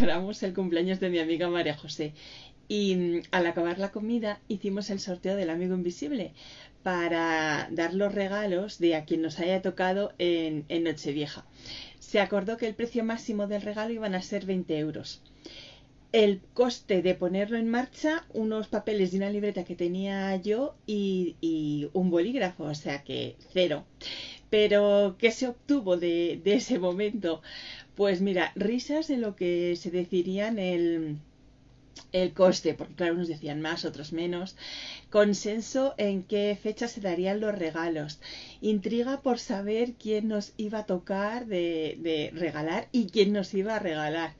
celebramos el cumpleaños de mi amiga María José. Y mm, al acabar la comida hicimos el sorteo del amigo invisible para dar los regalos de a quien nos haya tocado en, en Nochevieja. Se acordó que el precio máximo del regalo iban a ser 20 euros el coste de ponerlo en marcha, unos papeles de una libreta que tenía yo y, un bolígrafo, o sea que cero. Pero, ¿qué se obtuvo de, ese momento? Pues mira, risas en lo que se decirían el, el coste, porque claro, unos decían más, otros menos. Consenso en qué fecha se darían los regalos. Intriga por saber quién nos iba a tocar de, de regalar y quién nos iba a regalar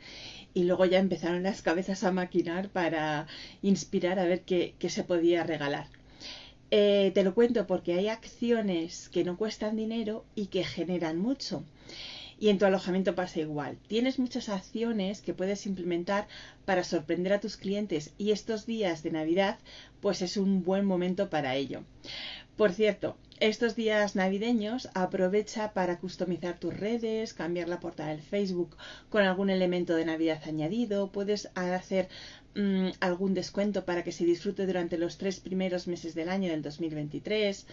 y luego ya empezaron las cabezas a maquinar para inspirar a ver qué, se podía regalar. Eh, te lo cuento porque hay acciones que no cuestan dinero y que generan mucho. Y en tu alojamiento pasa igual. Tienes muchas acciones que puedes implementar para sorprender a tus clientes y estos días de Navidad pues es un buen momento para ello. Por cierto, estos días navideños aprovecha para customizar tus redes, cambiar la portada del Facebook con algún elemento de Navidad añadido, puedes hacer mm, algún descuento para que se disfrute durante los tres primeros meses del año del 2023.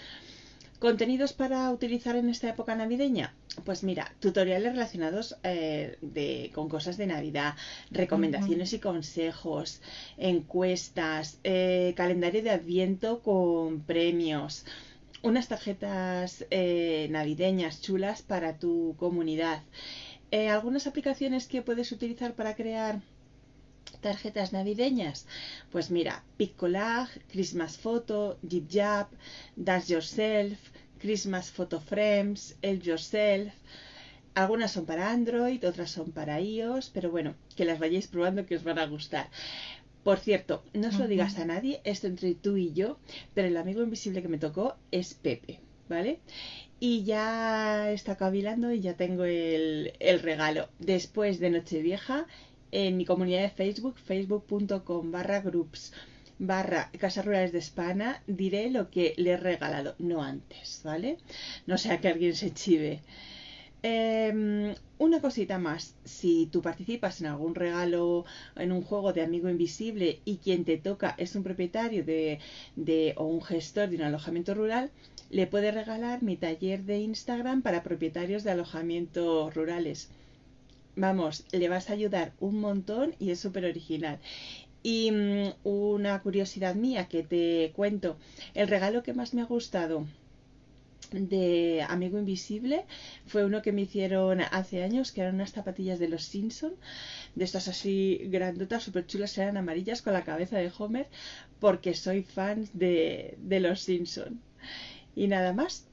¿Contenidos para utilizar en esta época navideña? Pues mira, tutoriales relacionados eh, con cosas de Navidad, recomendaciones y consejos, encuestas, eh, calendario de adviento con premios, unas tarjetas eh, navideñas chulas para tu comunidad. Algunas aplicaciones que puedes utilizar para crear tarjetas navideñas. Pues mira, Piccolag, Christmas Photo, JipJap, Dash Yourself, Christmas Photo Frames, Help Yourself. Algunas son para Android, otras son para iOS, pero bueno, que las vayáis probando que os van a gustar. Por cierto, no se lo digas a nadie, esto entre tú y yo, pero el amigo invisible que me tocó es Pepe, ¿vale? Y ya está cavilando y ya tengo el, regalo. Después de Nochevieja, en mi comunidad de Facebook, facebook.com barra groups barra Casas Rurales de España, diré lo que le he regalado, no antes, ¿vale? No sea que alguien se chive. Em, una cosita más, si tú participas en algún regalo, en un juego de amigo invisible y quien te toca es un propietario de, de, o un gestor de un alojamiento rural, le puedes regalar mi taller de Instagram para propietarios de alojamientos rurales. Vamos, le vas a ayudar un montón y es súper original. Y mm, una curiosidad mía que te cuento, el regalo que más me ha gustado de Amigo Invisible fue uno que me hicieron hace años, que eran unas zapatillas de los Simpson, de estas así grandotas, súper chulas, eran amarillas con la cabeza de Homer, porque soy fan de, de los Simpson. Y nada más,